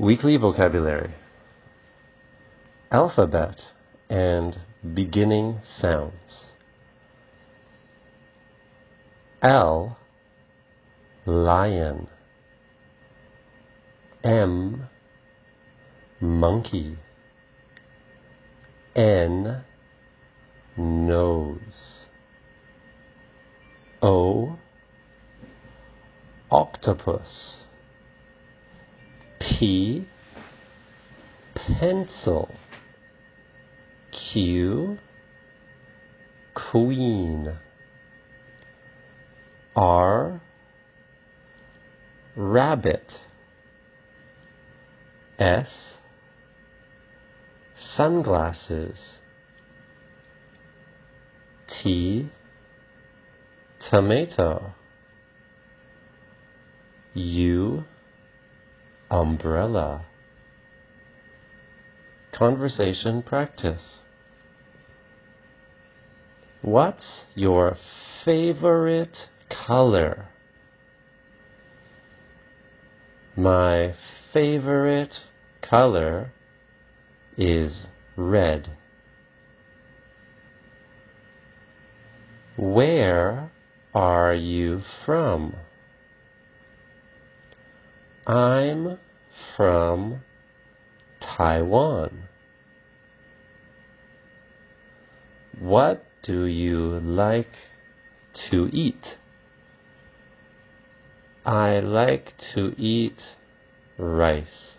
Weekly vocabulary Alphabet and beginning sounds. L Lion. M Monkey. N Nose. O Octopus P pencil Q queen. R rabbit. S sunglasses. T tomato. U umbrella conversation practice What's your favorite color? My favorite color is red. Where are you from? I'm from Taiwan. What do you like to eat? I like to eat rice.